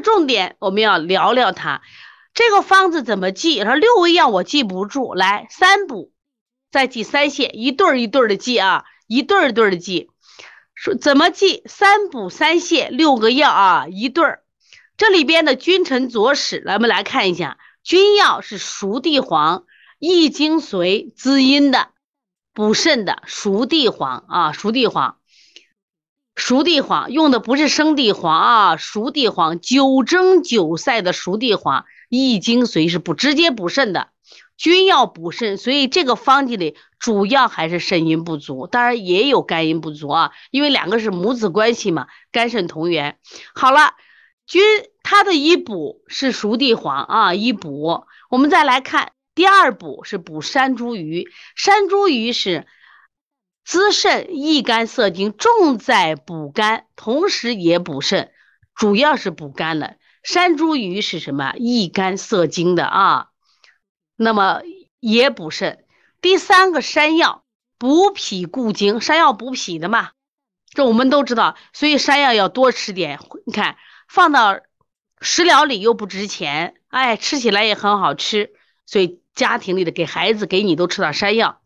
重点我们要聊聊它。这个方子怎么记？说六味药我记不住，来三补，再记三泻，一对儿一对儿的记啊，一对儿一对儿的记。说怎么记？三补三泻六个药啊，一对儿。这里边的君臣佐使，来我们来看一下，君药是熟地黄、益精髓、滋阴的，补肾的熟地黄啊，熟地黄。熟地黄用的不是生地黄啊，熟地黄九蒸九晒的熟地黄，益精髓是不直接补肾的，君要补肾，所以这个方剂里主要还是肾阴不足，当然也有肝阴不足啊，因为两个是母子关系嘛，肝肾同源。好了，君它的一补是熟地黄啊，一补，我们再来看第二补是补山茱萸，山茱萸是。滋肾益肝涩精，重在补肝，同时也补肾，主要是补肝的。山茱萸是什么？益肝涩精的啊，那么也补肾。第三个山药补脾固精，山药补脾的嘛，这我们都知道，所以山药要多吃点。你看放到食疗里又不值钱，哎，吃起来也很好吃，所以家庭里的给孩子给你都吃点山药。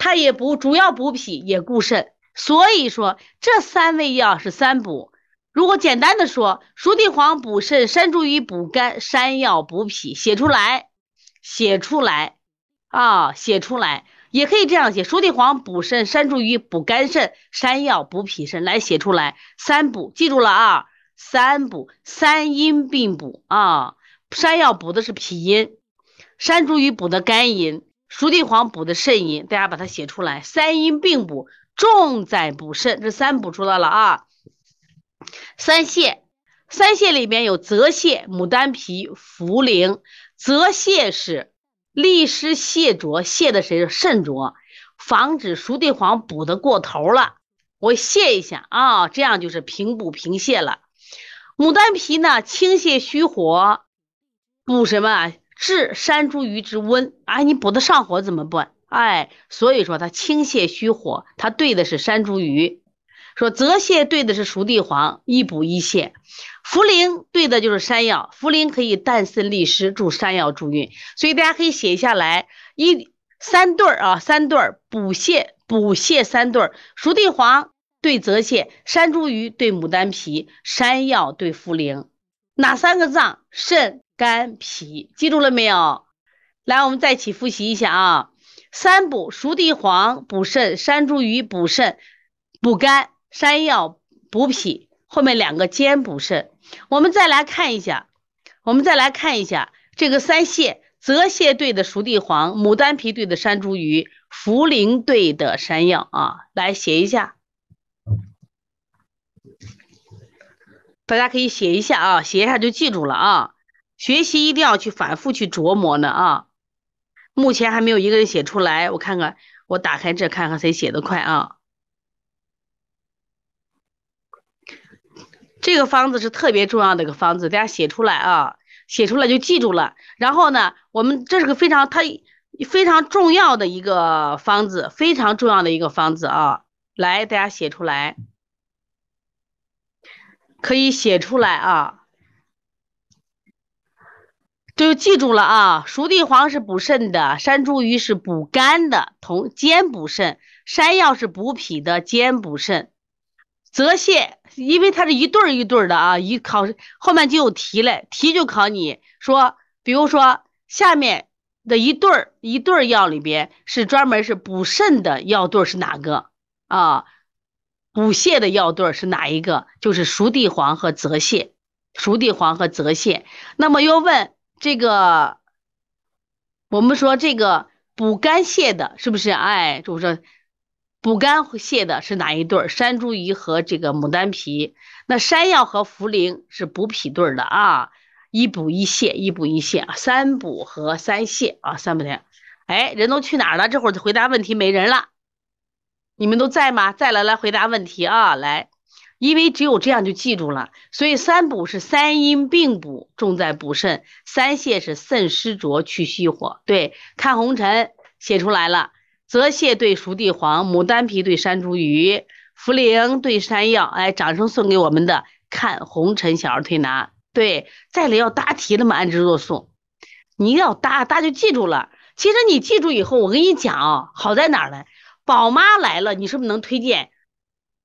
它也补，主要补脾，也固肾，所以说这三味药是三补。如果简单的说，熟地黄补肾，山茱萸补肝，山药补脾，写出来，写出来啊，写出来，也可以这样写：熟地黄补肾，山茱萸补肝肾，山药补脾肾，来写出来，三补，记住了啊，三补，三阴并补啊，山药补的是脾阴，山茱萸补的肝阴。熟地黄补的肾阴，大家把它写出来。三阴并补，重在补肾。这三补出来了啊。三泻，三泻里面有泽泻、牡丹皮、茯苓。泽泻是利湿泻浊，泻的谁？肾浊，防止熟地黄补的过头了。我泻一下啊，这样就是平补平泻了。牡丹皮呢，清泻虚火，补什么？治山茱萸之温，哎，你补的上火怎么办？哎，所以说它清泻虚火，它对的是山茱萸。说泽泻对的是熟地黄，一补一泻。茯苓对的就是山药，茯苓可以淡渗利湿，助山药助运。所以大家可以写下来，一三对儿啊，三对儿补泻补泻三对儿，熟地黄对泽泻，山茱萸对牡丹皮，山药对茯苓。哪三个脏？肾。肝脾记住了没有？来，我们再一起复习一下啊。三补：熟地黄补肾，山茱萸补肾补肝，山药补脾。后面两个兼补肾。我们再来看一下，我们再来看一下这个三泻：泽泻对的熟地黄，牡丹皮对的山茱萸，茯苓对的山药啊。来写一下，大家可以写一下啊，写一下就记住了啊。学习一定要去反复去琢磨呢啊！目前还没有一个人写出来，我看看，我打开这看看谁写的快啊！这个方子是特别重要的一个方子，大家写出来啊，写出来就记住了。然后呢，我们这是个非常它非常重要的一个方子，非常重要的一个方子啊！来，大家写出来，可以写出来啊！就记住了啊，熟地黄是补肾的，山茱萸是补肝的，同兼补肾；山药是补脾的，兼补肾。泽泻，因为它是一对儿一对儿的啊，一考后面就有题了，题就考你说，比如说下面的一对儿一对儿药里边是专门是补肾的药对是哪个啊？补泻的药对是哪一个？就是熟地黄和泽泻，熟地黄和泽泻。那么又问。这个，我们说这个补肝泻的，是不是？哎，就是说补肝泻的是哪一对儿？山茱萸和这个牡丹皮。那山药和茯苓是补脾对儿的啊，一补一泻，一补一泻，三补和三泻啊，三补的。哎，人都去哪儿了？这会儿回答问题没人了，你们都在吗？再来来回答问题啊，来。因为只有这样就记住了，所以三补是三阴并补，重在补肾；三泻是肾湿浊去虚火。对，看红尘写出来了，泽泻对熟地黄，牡丹皮对山茱萸，茯苓对山药。哎，掌声送给我们的看红尘小儿推拿。对，再来要答题了嘛，安之若素，你要答，答就记住了。其实你记住以后，我跟你讲啊，好在哪儿呢？宝妈来了，你是不是能推荐？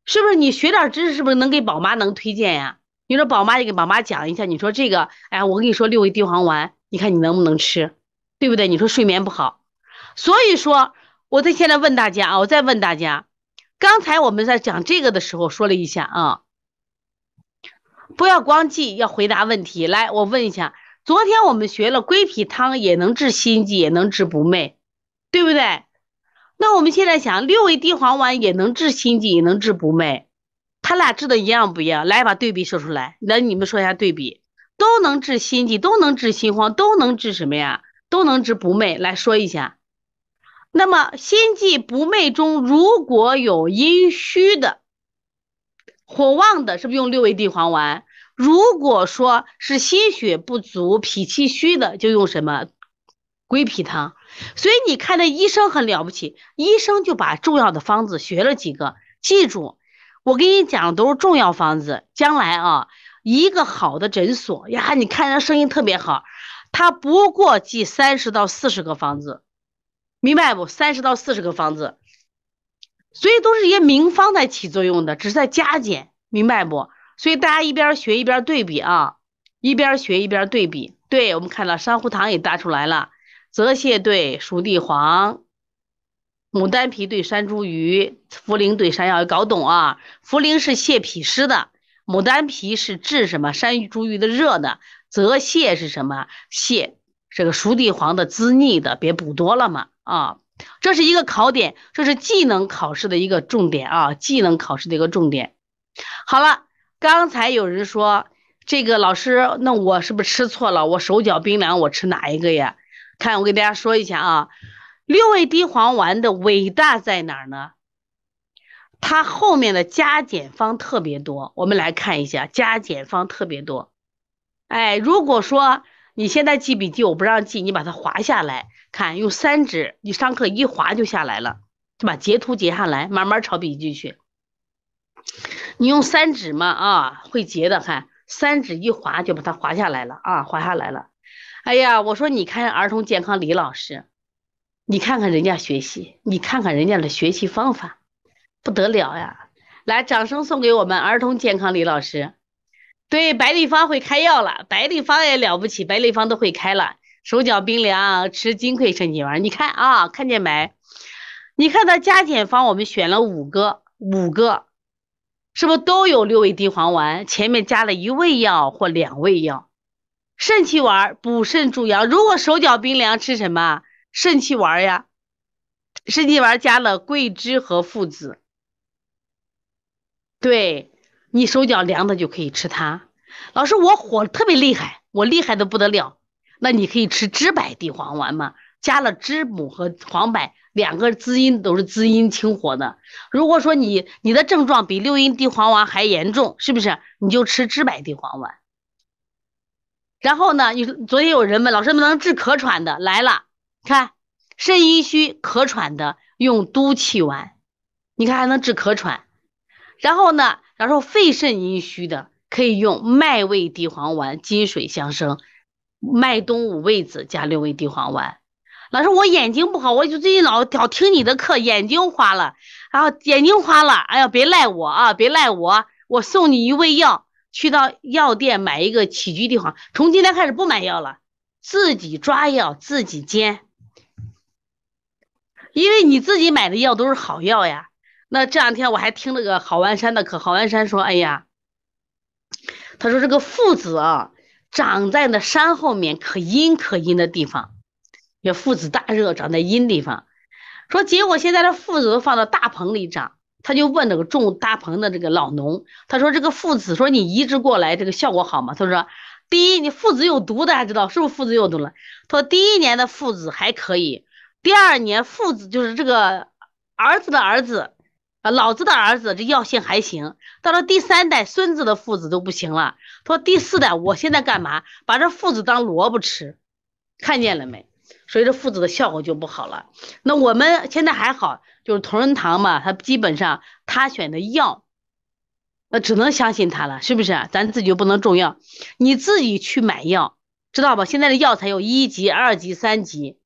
是不是你学点知识，是不是能给宝妈能推荐呀？你说宝妈，你给宝妈讲一下，你说这个，哎，我跟你说六味地黄丸，你看你能不能吃，对不对？你说睡眠不好，所以说，我在现在问大家啊，我再问大家，刚才我们在讲这个的时候说了一下啊，不要光记，要回答问题。来，我问一下，昨天我们学了归脾汤也能治心悸，也能治不寐，对不对？那我们现在想，六味地黄丸也能治心悸，也能治不寐，它俩治的一样不一样？来，把对比说出来。来，你们说一下对比，都能治心悸，都能治心慌，都能治什么呀？都能治不寐。来说一下。那么心悸不寐中，如果有阴虚的、火旺的，是不是用六味地黄丸？如果说是心血不足、脾气虚的，就用什么？归脾汤。所以你看，那医生很了不起，医生就把重要的方子学了几个。记住，我给你讲的都是重要方子。将来啊，一个好的诊所呀，你看人生意特别好，他不过记三十到四十个方子，明白不？三十到四十个方子，所以都是一些名方在起作用的，只是在加减，明白不？所以大家一边学一边对比啊，一边学一边对比。对我们看到珊瑚糖也答出来了。泽泻对熟地黄，牡丹皮对山茱萸，茯苓对山药，搞懂啊！茯苓是泻脾湿的，牡丹皮是治什么山茱萸的热的，泽泻是什么泻这个熟地黄的滋腻的，别补多了嘛啊！这是一个考点，这是技能考试的一个重点啊，技能考试的一个重点。好了，刚才有人说这个老师，那我是不是吃错了？我手脚冰凉，我吃哪一个呀？看，我给大家说一下啊，六味地黄丸的伟大在哪儿呢？它后面的加减方特别多，我们来看一下，加减方特别多。哎，如果说你现在记笔记，我不让记，你把它划下来，看用三指，你上课一划就下来了，就把截图截下来，慢慢抄笔记去。你用三指嘛啊，会截的，看三指一划就把它划下来了啊，划下来了。哎呀，我说你看儿童健康李老师，你看看人家学习，你看看人家的学习方法，不得了呀！来，掌声送给我们儿童健康李老师。对，白立方会开药了，白立方也了不起，白立方都会开了。手脚冰凉，吃金匮肾气丸。你看啊，看见没？你看他加减方，我们选了五个，五个，是不是都有六味地黄丸？前面加了一味药或两味药。肾气丸补肾助阳，如果手脚冰凉，吃什么肾气丸呀？肾气丸加了桂枝和附子，对你手脚凉的就可以吃它。老师，我火特别厉害，我厉害的不得了，那你可以吃知柏地黄丸嘛，加了知母和黄柏两个滋阴，都是滋阴清火的。如果说你你的症状比六阴地黄丸还严重，是不是？你就吃知柏地黄丸。然后呢？你昨天有人问老师能不能治咳喘的？来了，看肾阴虚咳喘的用督气丸，你看还能治咳喘。然后呢，然后肺肾阴虚的可以用麦味地黄丸，金水相生，麦冬五味子加六味地黄丸。老师，我眼睛不好，我就最近老老听你的课，眼睛花了，然后眼睛花了，哎呀，别赖我啊，别赖我，我送你一味药。去到药店买一个起居地黄，从今天开始不买药了，自己抓药自己煎，因为你自己买的药都是好药呀。那这两天我还听那个郝万山的课，郝万山说：“哎呀，他说这个附子啊，长在那山后面可阴可阴的地方，也附子大热长在阴地方，说结果现在这附子都放到大棚里长。”他就问那个种大棚的这个老农，他说这个附子，说你移植过来这个效果好吗？他说，第一，你附子有毒，大家知道是不是附子有毒了？他说第一年的附子还可以，第二年附子就是这个儿子的儿子，啊老子的儿子，这药性还行，到了第三代孙子的附子都不行了。他说第四代，我现在干嘛？把这附子当萝卜吃，看见了没？所以这附子的效果就不好了。那我们现在还好。就是同仁堂嘛，他基本上他选的药，那只能相信他了，是不是？咱自己就不能中药，你自己去买药，知道吧？现在的药材有一级、二级、三级，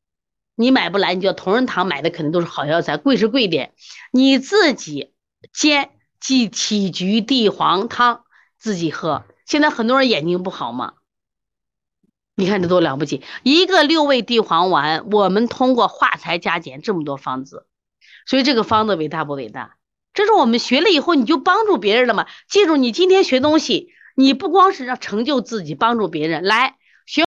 你买不来，你就同仁堂买的肯定都是好药材，贵是贵点，你自己煎即杞菊地黄汤自己喝。现在很多人眼睛不好嘛，你看这多了不起，一个六味地黄丸，我们通过化裁加减这么多方子，所以这个方子伟大不伟大？这是我们学了以后，你就帮助别人了嘛。记住，你今天学东西，你不光是要成就自己，帮助别人。来，